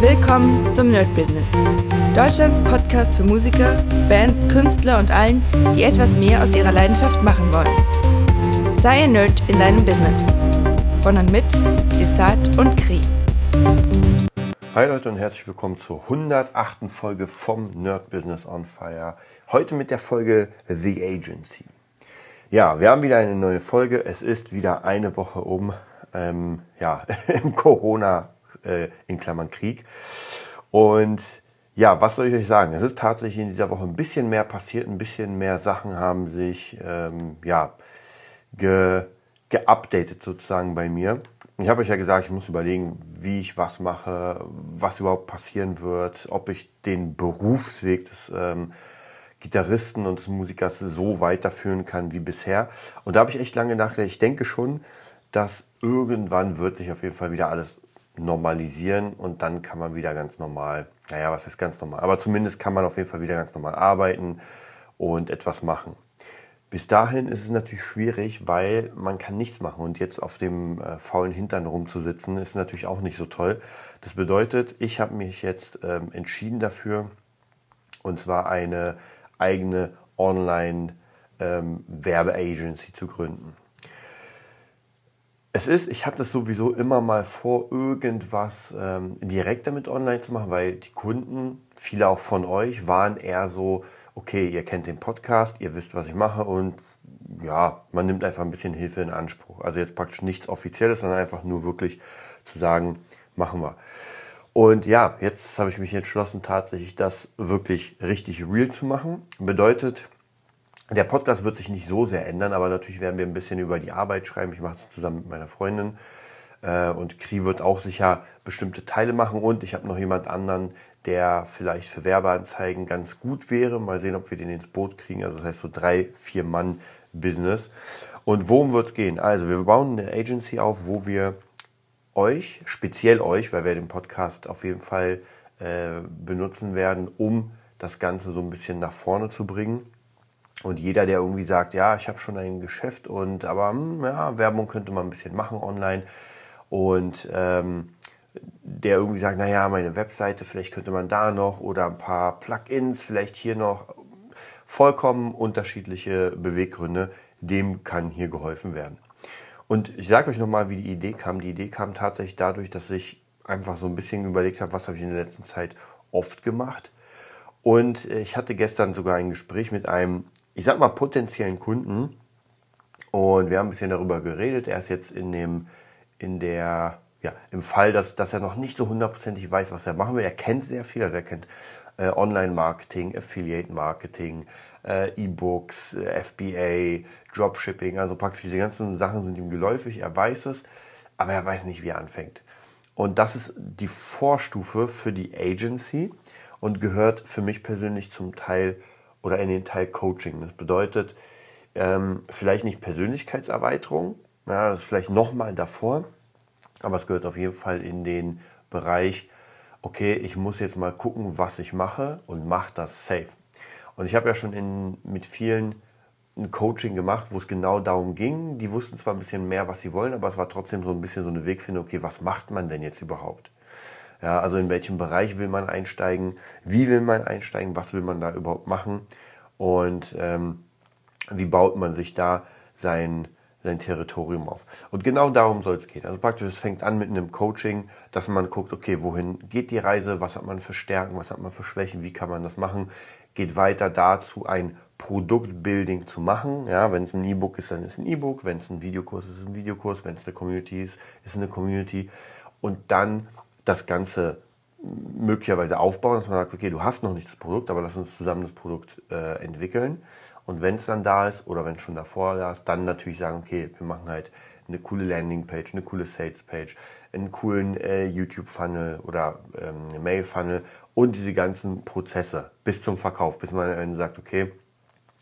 Willkommen zum Nerd Business. Deutschlands Podcast für Musiker, Bands, Künstler und allen, die etwas mehr aus ihrer Leidenschaft machen wollen. Sei ein Nerd in deinem Business. Von und mit Desart und Kri. Hi Leute und herzlich willkommen zur 108. Folge vom Nerd Business on Fire. Heute mit der Folge The Agency. Ja, wir haben wieder eine neue Folge. Es ist wieder eine Woche um. Ähm, ja, im Corona äh, in Klammern Krieg. Und ja, was soll ich euch sagen? Es ist tatsächlich in dieser Woche ein bisschen mehr passiert, ein bisschen mehr Sachen haben sich ähm, ja, ge, geupdatet sozusagen bei mir. Ich habe euch ja gesagt, ich muss überlegen, wie ich was mache, was überhaupt passieren wird, ob ich den Berufsweg des ähm, Gitarristen und des Musikers so weiterführen kann wie bisher. Und da habe ich echt lange nachgedacht. Ich denke schon, dass irgendwann wird sich auf jeden Fall wieder alles normalisieren und dann kann man wieder ganz normal, naja, was heißt ganz normal, aber zumindest kann man auf jeden Fall wieder ganz normal arbeiten und etwas machen. Bis dahin ist es natürlich schwierig, weil man kann nichts machen und jetzt auf dem äh, faulen Hintern rumzusitzen ist natürlich auch nicht so toll. Das bedeutet, ich habe mich jetzt ähm, entschieden dafür, und zwar eine eigene Online-Werbeagency ähm, zu gründen. Es ist, ich hatte es sowieso immer mal vor, irgendwas ähm, direkt damit online zu machen, weil die Kunden, viele auch von euch, waren eher so, okay, ihr kennt den Podcast, ihr wisst, was ich mache und ja, man nimmt einfach ein bisschen Hilfe in Anspruch. Also jetzt praktisch nichts Offizielles, sondern einfach nur wirklich zu sagen, machen wir. Und ja, jetzt habe ich mich entschlossen, tatsächlich das wirklich richtig real zu machen. Bedeutet, der Podcast wird sich nicht so sehr ändern, aber natürlich werden wir ein bisschen über die Arbeit schreiben. Ich mache es zusammen mit meiner Freundin. Äh, und Kri wird auch sicher bestimmte Teile machen. Und ich habe noch jemand anderen, der vielleicht für Werbeanzeigen ganz gut wäre. Mal sehen, ob wir den ins Boot kriegen. Also das heißt so drei, vier Mann Business. Und worum wird es gehen? Also wir bauen eine Agency auf, wo wir euch, speziell euch, weil wir den Podcast auf jeden Fall äh, benutzen werden, um das Ganze so ein bisschen nach vorne zu bringen und jeder, der irgendwie sagt, ja, ich habe schon ein Geschäft und aber hm, ja, Werbung könnte man ein bisschen machen online und ähm, der irgendwie sagt, naja, meine Webseite, vielleicht könnte man da noch oder ein paar Plugins, vielleicht hier noch vollkommen unterschiedliche Beweggründe, dem kann hier geholfen werden. Und ich sage euch nochmal, wie die Idee kam. Die Idee kam tatsächlich dadurch, dass ich einfach so ein bisschen überlegt habe, was habe ich in der letzten Zeit oft gemacht. Und ich hatte gestern sogar ein Gespräch mit einem ich sag mal, potenziellen Kunden. Und wir haben ein bisschen darüber geredet. Er ist jetzt in dem, in der, ja, im Fall, dass, dass er noch nicht so hundertprozentig weiß, was er machen will. Er kennt sehr viel, also er kennt äh, Online-Marketing, Affiliate-Marketing, äh, E-Books, äh, FBA, Dropshipping, also praktisch diese ganzen Sachen sind ihm geläufig. Er weiß es, aber er weiß nicht, wie er anfängt. Und das ist die Vorstufe für die Agency und gehört für mich persönlich zum Teil oder in den Teil Coaching. Das bedeutet ähm, vielleicht nicht Persönlichkeitserweiterung, ja, das ist vielleicht nochmal davor, aber es gehört auf jeden Fall in den Bereich, okay, ich muss jetzt mal gucken, was ich mache und mache das safe. Und ich habe ja schon in, mit vielen ein Coaching gemacht, wo es genau darum ging. Die wussten zwar ein bisschen mehr, was sie wollen, aber es war trotzdem so ein bisschen so eine Wegfindung, okay, was macht man denn jetzt überhaupt? Ja, also in welchem Bereich will man einsteigen? Wie will man einsteigen? Was will man da überhaupt machen? Und ähm, wie baut man sich da sein, sein Territorium auf? Und genau darum soll es gehen. Also praktisch, es fängt an mit einem Coaching, dass man guckt, okay, wohin geht die Reise? Was hat man für Stärken? Was hat man für Schwächen? Wie kann man das machen? Geht weiter dazu, ein Produktbuilding zu machen. Ja, wenn es ein E-Book ist, dann ist ein E-Book. Wenn es ein Videokurs ist, ist ein Videokurs. Wenn es eine Community ist, ist eine Community. Und dann das Ganze möglicherweise aufbauen, dass man sagt, okay, du hast noch nicht das Produkt, aber lass uns zusammen das Produkt äh, entwickeln. Und wenn es dann da ist oder wenn es schon davor da ist, dann natürlich sagen, okay, wir machen halt eine coole Landingpage, eine coole Salespage, einen coolen äh, YouTube-Funnel oder ähm, Mail-Funnel und diese ganzen Prozesse bis zum Verkauf, bis man dann sagt, okay,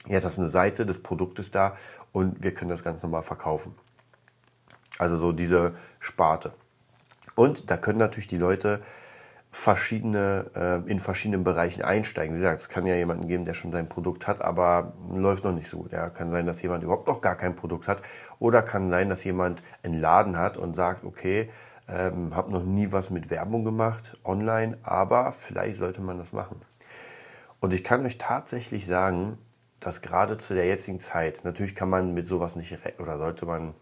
jetzt hast du eine Seite, das Produkt ist da und wir können das ganz normal verkaufen. Also so diese Sparte. Und da können natürlich die Leute verschiedene, äh, in verschiedenen Bereichen einsteigen. Wie gesagt, es kann ja jemanden geben, der schon sein Produkt hat, aber läuft noch nicht so gut. Ja, kann sein, dass jemand überhaupt noch gar kein Produkt hat. Oder kann sein, dass jemand einen Laden hat und sagt, okay, Ähm, habe noch nie was mit Werbung gemacht online, aber vielleicht sollte man das machen. Und ich kann euch tatsächlich sagen, dass gerade zu der jetzigen Zeit, natürlich kann man mit sowas nicht oder sollte man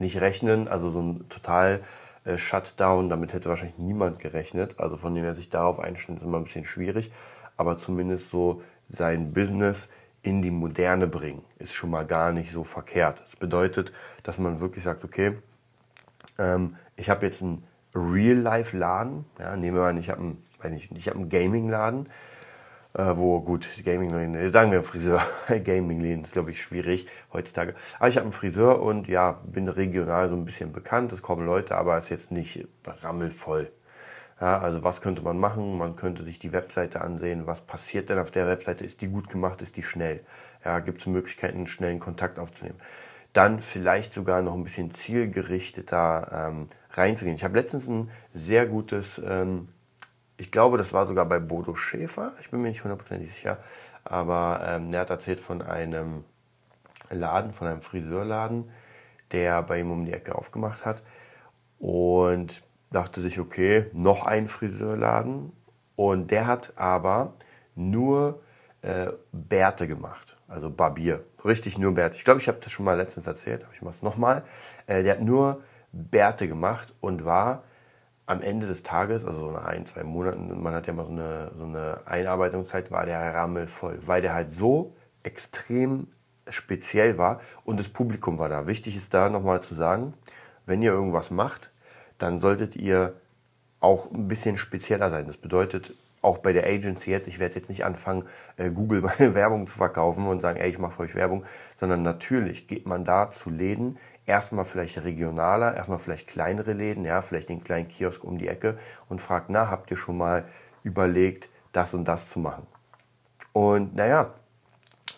nicht rechnen, also so ein total äh, Shutdown, damit hätte wahrscheinlich niemand gerechnet. Also von dem er sich darauf einstellt, ist immer ein bisschen schwierig, aber zumindest so sein Business in die Moderne bringen, ist schon mal gar nicht so verkehrt. Das bedeutet, dass man wirklich sagt, okay, ähm, ich habe jetzt einen Real-Life-Laden, ja, nehmen wir an, ich habe einen, ich einen Gaming-Laden, äh, wo gut, Gaming, sagen wir Friseur, Gaming-Läden ist glaube ich schwierig heutzutage. Aber ich habe einen Friseur und ja, bin regional so ein bisschen bekannt, es kommen Leute, aber es ist jetzt nicht rammelvoll. Ja, also was könnte man machen? Man könnte sich die Webseite ansehen. Was passiert denn auf der Webseite? Ist die gut gemacht? Ist die schnell? Ja, gibt es Möglichkeiten, schnellen Kontakt aufzunehmen? Dann vielleicht sogar noch ein bisschen zielgerichteter ähm, reinzugehen. Ich habe letztens ein sehr gutes ähm, ich glaube, das war sogar bei Bodo Schäfer, ich bin mir nicht hundertprozentig sicher, aber ähm, er hat erzählt von einem Laden, von einem Friseurladen, der bei ihm um die Ecke aufgemacht hat und dachte sich, okay, noch ein Friseurladen. Und der hat aber nur äh, Bärte gemacht, also Barbier, richtig nur Bärte. Ich glaube, ich habe das schon mal letztens erzählt, aber ich mache es nochmal. Äh, der hat nur Bärte gemacht und war am Ende des Tages, also so nach ein, zwei Monaten, man hat ja mal so eine, so eine Einarbeitungszeit, war der rammelvoll, weil der halt so extrem speziell war und das Publikum war da. Wichtig ist da nochmal zu sagen, wenn ihr irgendwas macht, dann solltet ihr auch ein bisschen spezieller sein. Das bedeutet, auch bei der Agency jetzt, ich werde jetzt nicht anfangen, äh, Google meine Werbung zu verkaufen und sagen, ey, ich mache für euch Werbung, sondern natürlich geht man da zu Läden, erstmal vielleicht regionaler, erstmal vielleicht kleinere Läden, ja, vielleicht den kleinen Kiosk um die Ecke und fragt, na, habt ihr schon mal überlegt, das und das zu machen? Und naja,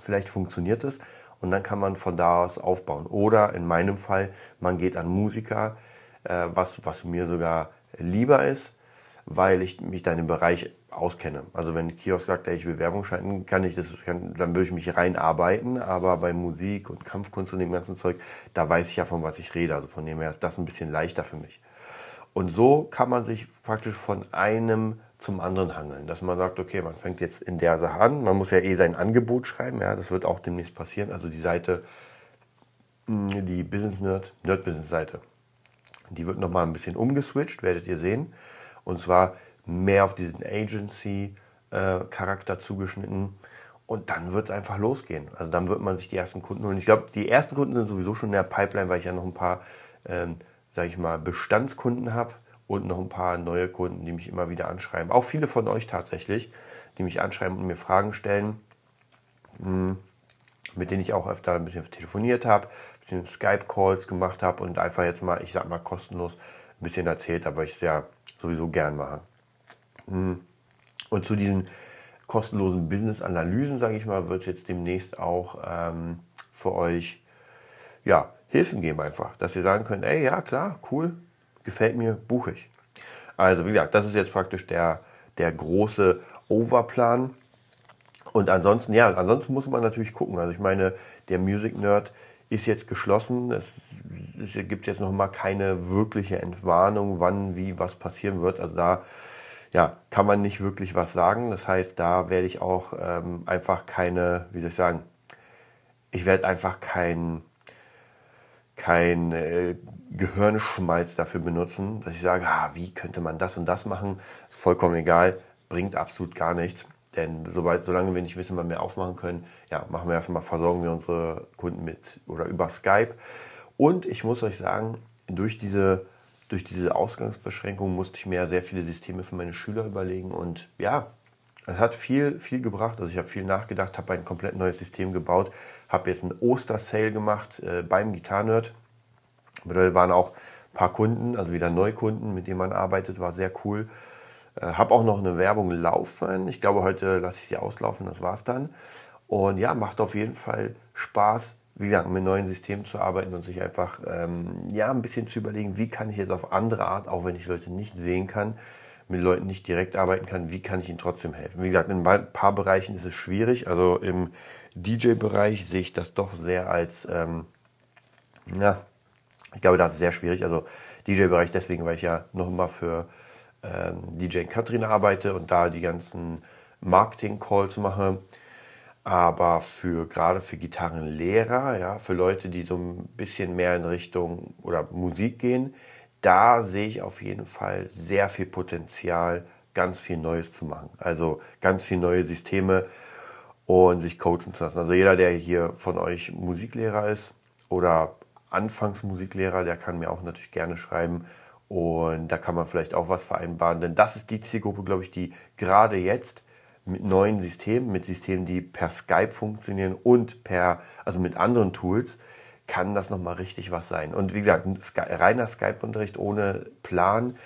vielleicht funktioniert es und dann kann man von da aus aufbauen. Oder in meinem Fall, man geht an Musiker, äh, was, was mir sogar lieber ist, weil ich mich da in dem Bereich auskenne. Also wenn Kiosk sagt, ey, ich will Werbung schalten, kann ich das, kann, dann würde ich mich reinarbeiten. Aber bei Musik und Kampfkunst und dem ganzen Zeug, da weiß ich ja von was ich rede. Also von dem her ist das ein bisschen leichter für mich. Und so kann man sich praktisch von einem zum anderen hangeln, dass man sagt, okay, man fängt jetzt in der Sache an. Man muss ja eh sein Angebot schreiben, ja, das wird auch demnächst passieren. Also die Seite, hm, die Business Nerd, Nerd Business Seite, die wird nochmal ein bisschen umgeswitcht, werdet ihr sehen. Und zwar mehr auf diesen Agency-Charakter zugeschnitten. Und dann wird es einfach losgehen. Also dann wird man sich die ersten Kunden holen. Ich glaube, die ersten Kunden sind sowieso schon in der Pipeline, weil ich ja noch ein paar, ähm, sage ich mal, Bestandskunden habe und noch ein paar neue Kunden, die mich immer wieder anschreiben. Auch viele von euch tatsächlich, die mich anschreiben und mir Fragen stellen, hm, mit denen ich auch öfter ein bisschen telefoniert habe, ein bisschen Skype-Calls gemacht habe und einfach jetzt mal, ich sag mal, kostenlos ein bisschen erzählt habe, weil ich es ja sowieso gern mache. Und zu diesen kostenlosen Business-Analysen, sage ich mal, wird es jetzt demnächst auch ähm, für euch ja, Hilfen geben einfach, dass ihr sagen könnt, ey, ja klar, cool, gefällt mir, buche ich. Also wie gesagt, das ist jetzt praktisch der, der große Overplan. Und ansonsten, ja, ansonsten muss man natürlich gucken. Also ich meine, der Music Nerd ist jetzt geschlossen. Es, es gibt jetzt noch mal keine wirkliche Entwarnung, wann, wie, was passieren wird. Also da ja, kann man nicht wirklich was sagen. Das heißt, da werde ich auch ähm, einfach keine, wie soll ich sagen, ich werde einfach kein, kein äh, Gehirnschmalz dafür benutzen, dass ich sage, ah, wie könnte man das und das machen, ist vollkommen egal, bringt absolut gar nichts. Denn sobald, solange wir nicht wissen, wann wir aufmachen können, ja, machen wir erstmal, versorgen wir unsere Kunden mit oder über Skype. Und ich muss euch sagen, durch diese durch diese Ausgangsbeschränkung musste ich mir sehr viele Systeme für meine Schüler überlegen und ja, es hat viel, viel gebracht. Also ich habe viel nachgedacht, habe ein komplett neues System gebaut, habe jetzt einen Oster-Sale gemacht äh, beim Gitarrenerd. Da waren auch ein paar Kunden, also wieder Neukunden, mit denen man arbeitet, war sehr cool. Äh, habe auch noch eine Werbung laufen. Ich glaube, heute lasse ich sie auslaufen, das war's dann. Und ja, macht auf jeden Fall Spaß, wie gesagt, mit neuen Systemen zu arbeiten und sich einfach ähm, ja, ein bisschen zu überlegen, wie kann ich jetzt auf andere Art, auch wenn ich Leute nicht sehen kann, mit Leuten nicht direkt arbeiten kann, wie kann ich ihnen trotzdem helfen. Wie gesagt, in ein paar Bereichen ist es schwierig. Also im DJ-Bereich sehe ich das doch sehr als, ähm, ja, ich glaube, das ist sehr schwierig. Also DJ-Bereich deswegen, weil ich ja noch immer für ähm, DJ Katrin arbeite und da die ganzen Marketing-Calls mache. Aber für gerade für Gitarrenlehrer, ja, für Leute, die so ein bisschen mehr in Richtung oder Musik gehen, da sehe ich auf jeden Fall sehr viel Potenzial, ganz viel Neues zu machen. Also ganz viel neue Systeme und sich coachen zu lassen. Also jeder, der hier von euch Musiklehrer ist oder Anfangsmusiklehrer, der kann mir auch natürlich gerne schreiben. Und da kann man vielleicht auch was vereinbaren. Denn das ist die Zielgruppe, glaube ich, die gerade jetzt mit neuen Systemen, mit Systemen, die per Skype funktionieren und per, also mit anderen Tools, kann das nochmal richtig was sein. Und wie gesagt, reiner Skype-Unterricht ohne Plan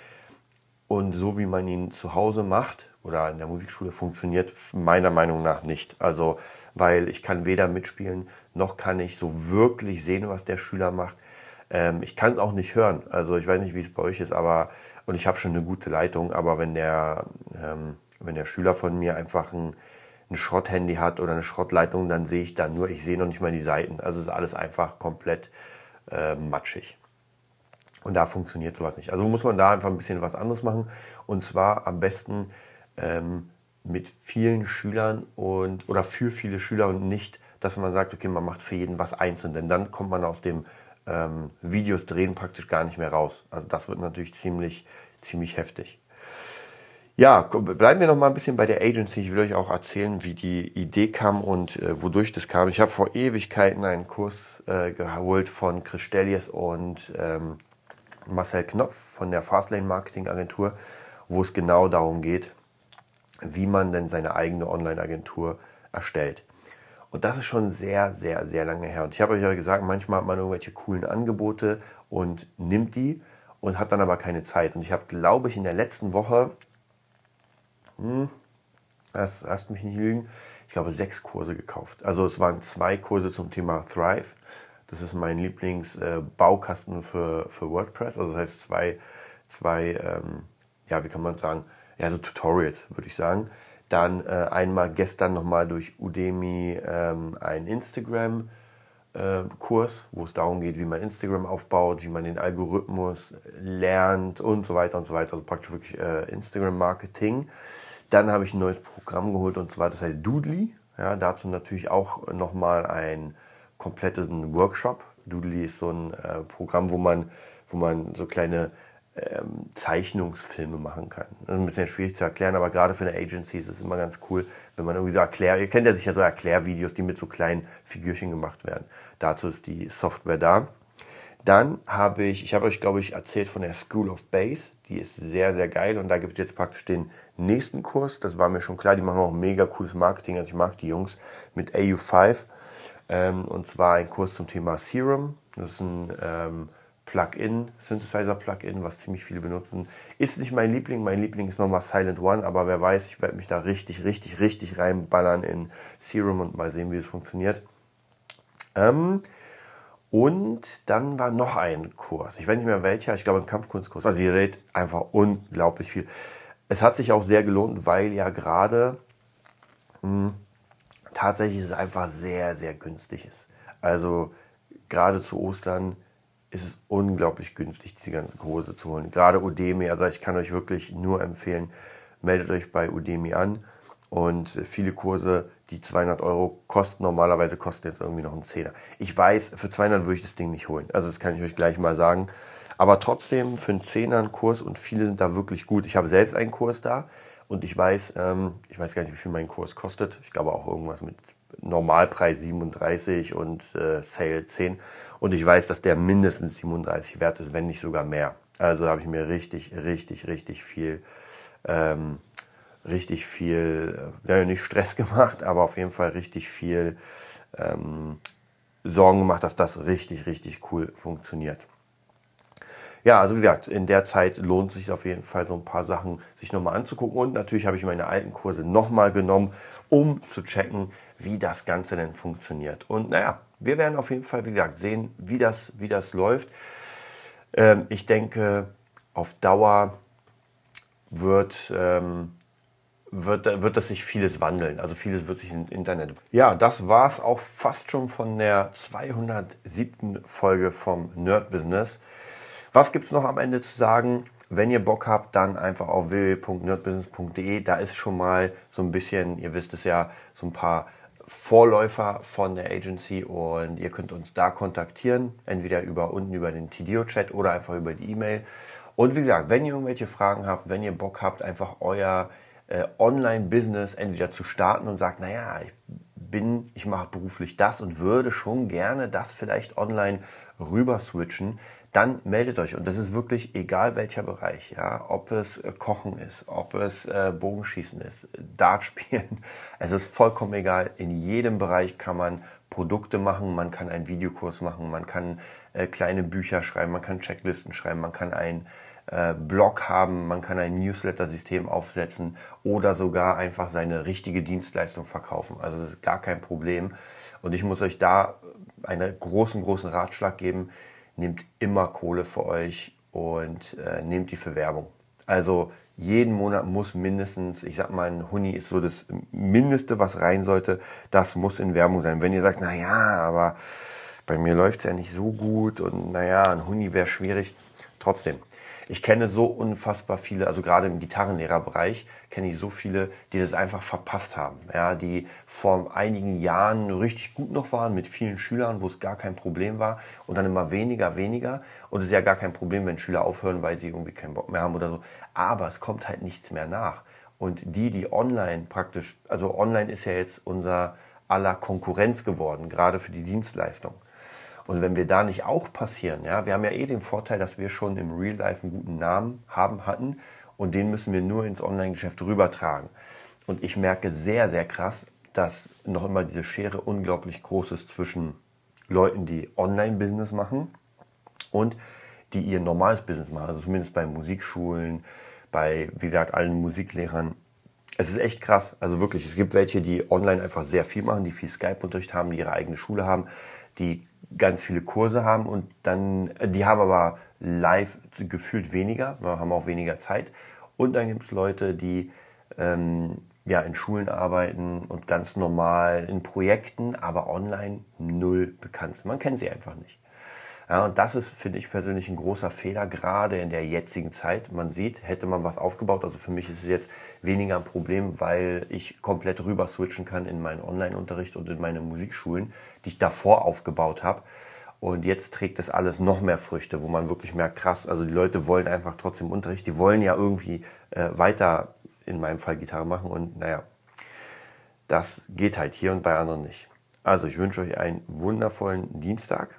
und so wie man ihn zu Hause macht oder in der Musikschule funktioniert meiner Meinung nach nicht. Also, weil ich kann weder mitspielen, noch kann ich so wirklich sehen, was der Schüler macht. Ähm, ich kann es auch nicht hören. Also ich weiß nicht, wie es bei euch ist, aber und ich habe schon eine gute Leitung, aber wenn der ähm, wenn der Schüler von mir einfach ein, ein Schrotthandy hat oder eine Schrottleitung, dann sehe ich da nur, ich sehe noch nicht mal die Seiten. Also ist alles einfach komplett äh, matschig. Und da funktioniert sowas nicht. Also muss man da einfach ein bisschen was anderes machen. Und zwar am besten ähm, mit vielen Schülern und oder für viele Schüler und nicht, dass man sagt, okay, man macht für jeden was einzeln. Denn dann kommt man aus dem ähm, Videos drehen praktisch gar nicht mehr raus. Also das wird natürlich ziemlich, ziemlich heftig. Ja, bleiben wir noch mal ein bisschen bei der Agency. Ich will euch auch erzählen, wie die Idee kam und äh, wodurch das kam. Ich habe vor Ewigkeiten einen Kurs äh, geholt von Chris Stellies und ähm, Marcel Knopf von der Fastlane Marketing Agentur, wo es genau darum geht, wie man denn seine eigene Online-Agentur erstellt. Und das ist schon sehr, sehr, sehr lange her. Und ich habe euch ja gesagt, manchmal hat man irgendwelche coolen Angebote und nimmt die und hat dann aber keine Zeit. Und ich habe, glaube ich, in der letzten Woche hm, das lasst mich nicht lügen, ich glaube sechs Kurse gekauft. Also es waren zwei Kurse zum Thema Thrive. Das ist mein Lieblingsbaukasten äh, für, für WordPress. Also das heißt zwei, zwei ähm, ja, wie kann man sagen, ja, so Tutorials, würde ich sagen. Dann äh, einmal gestern nochmal durch Udemy ähm, ein Instagram äh, Kurs, wo es darum geht, wie man Instagram aufbaut, wie man den Algorithmus lernt und so weiter und so weiter. Also praktisch wirklich äh, Instagram Marketing. Dann habe ich ein neues Programm geholt und zwar, das heißt Doodly. Ja, dazu natürlich auch nochmal ein kompletten Workshop. Doodly ist so ein äh, Programm, wo man, wo man so kleine ähm, Zeichnungsfilme machen kann. Das ist ein bisschen schwierig zu erklären, aber gerade für eine Agency ist es immer ganz cool, wenn man irgendwie so erklärt, ihr kennt ja sicher so Erklärvideos, die mit so kleinen Figürchen gemacht werden. Dazu ist die Software da. Dann habe ich, ich habe euch glaube ich erzählt von der School of Bass, die ist sehr, sehr geil und da gibt es jetzt praktisch den nächsten Kurs, das war mir schon klar, die machen auch mega cooles Marketing, also ich mag die Jungs mit AU5 ähm, und zwar ein Kurs zum Thema Serum, das ist ein ähm, Plugin, Synthesizer-Plugin, was ziemlich viele benutzen. Ist nicht mein Liebling, mein Liebling ist nochmal Silent One, aber wer weiß, ich werde mich da richtig, richtig, richtig reinballern in Serum und mal sehen, wie es funktioniert. Ähm, und dann war noch ein Kurs. Ich weiß nicht mehr welcher, ich glaube ein Kampfkunstkurs. Also ihr seht einfach unglaublich viel. Es hat sich auch sehr gelohnt, weil ja gerade hm, tatsächlich es einfach sehr, sehr günstig ist. Also gerade zu Ostern ist es unglaublich günstig, diese ganzen Kurse zu holen. Gerade Udemy, also ich kann euch wirklich nur empfehlen, meldet euch bei Udemy an. Und viele Kurse, die 200 Euro kosten, normalerweise kosten jetzt irgendwie noch einen Zehner. Ich weiß, für 200 würde ich das Ding nicht holen. Also das kann ich euch gleich mal sagen. Aber trotzdem für einen Zehner einen Kurs und viele sind da wirklich gut. Ich habe selbst einen Kurs da und ich weiß, ähm, ich weiß gar nicht, wie viel mein Kurs kostet. Ich glaube auch irgendwas mit Normalpreis 37 und äh, Sale 10. Und ich weiß, dass der mindestens 37 wert ist, wenn nicht sogar mehr. Also habe ich mir richtig, richtig, richtig viel, ähm, richtig viel, äh, nicht Stress gemacht, aber auf jeden Fall richtig viel ähm, Sorgen gemacht, dass das richtig, richtig cool funktioniert ja, also wie gesagt, in der Zeit lohnt sich auf jeden Fall so ein paar Sachen sich nochmal anzugucken. Und natürlich habe ich meine alten Kurse nochmal genommen, um zu checken, wie das Ganze denn funktioniert. Und naja, wir werden auf jeden Fall, wie gesagt, sehen, wie das, wie das läuft. Ähm, ich denke, auf Dauer wird, ähm, wird, wird das sich vieles wandeln. Also vieles wird sich im Internet. Ja, das war es auch fast schon von der 207. Folge vom Nerd Business. Was gibt es noch am Ende zu sagen? Wenn ihr Bock habt, dann einfach auf www.nerdbusiness.de. Da ist schon mal so ein bisschen, ihr wisst es ja, so ein paar Vorläufer von der Agency und ihr könnt uns da kontaktieren, entweder über unten über den TDO-Chat oder einfach über die E-Mail. Und wie gesagt, wenn ihr irgendwelche Fragen habt, wenn ihr Bock habt, einfach euer äh, Online-Business entweder zu starten und sagt, naja, ich bin, ich mache beruflich das und würde schon gerne das vielleicht online rüber switchen, dann meldet euch. Und das ist wirklich egal welcher Bereich, ja, ob es äh, Kochen ist, ob es äh, Bogenschießen ist, Dart spielen. Es ist vollkommen egal. In jedem Bereich kann man Produkte machen, man kann einen Videokurs machen, man kann äh, kleine Bücher schreiben, man kann Checklisten schreiben, man kann ein äh, Blog haben, man kann ein Newsletter-System aufsetzen oder sogar einfach seine richtige Dienstleistung verkaufen. Also das ist gar kein Problem. Und ich muss euch da einen großen, großen Ratschlag geben. Nehmt immer Kohle für euch und äh, nehmt die für Werbung. Also jeden Monat muss mindestens, ich sag mal, ein Huni ist so das Mindeste, was rein sollte. Das muss in Werbung sein. Wenn ihr sagt, na ja, aber bei mir läuft es ja nicht so gut und naja, ein Huni wäre schwierig. Trotzdem, ich kenne so unfassbar viele, also gerade im Gitarrenlehrerbereich kenne ich so viele, die das einfach verpasst haben. Ja, die vor einigen Jahren richtig gut noch waren mit vielen Schülern, wo es gar kein Problem war und dann immer weniger, weniger. Und es ist ja gar kein Problem, wenn Schüler aufhören, weil sie irgendwie keinen Bock mehr haben oder so. Aber es kommt halt nichts mehr nach. Und die, die online praktisch, also online ist ja jetzt unser aller Konkurrenz geworden, gerade für die Dienstleistung. Und wenn wir da nicht auch passieren, ja, wir haben ja eh den Vorteil, dass wir schon im Real Life einen guten Namen haben, hatten und den müssen wir nur ins Online-Geschäft rübertragen. Und ich merke sehr, sehr krass, dass noch immer diese Schere unglaublich groß ist zwischen Leuten, die Online-Business machen und die ihr normales Business machen. Also zumindest bei Musikschulen, bei, wie gesagt, allen Musiklehrern. Es ist echt krass. Also wirklich, es gibt welche, die online einfach sehr viel machen, die viel Skype-Unterricht haben, die ihre eigene Schule haben, die ganz viele Kurse haben und dann, die haben aber live gefühlt weniger, haben auch weniger Zeit. Und dann gibt es Leute, die ähm, ja, in Schulen arbeiten und ganz normal in Projekten, aber online null bekannt sind. Man kennt sie einfach nicht. Ja, und das ist, finde ich persönlich, ein großer Fehler, gerade in der jetzigen Zeit. Man sieht, hätte man was aufgebaut, also für mich ist es jetzt weniger ein Problem, weil ich komplett rüber switchen kann in meinen Online-Unterricht und in meine Musikschulen, die ich davor aufgebaut habe. Und jetzt trägt das alles noch mehr Früchte, wo man wirklich merkt, krass, also die Leute wollen einfach trotzdem Unterricht, die wollen ja irgendwie äh, weiter, in meinem Fall Gitarre machen und naja, das geht halt hier und bei anderen nicht. Also ich wünsche euch einen wundervollen Dienstag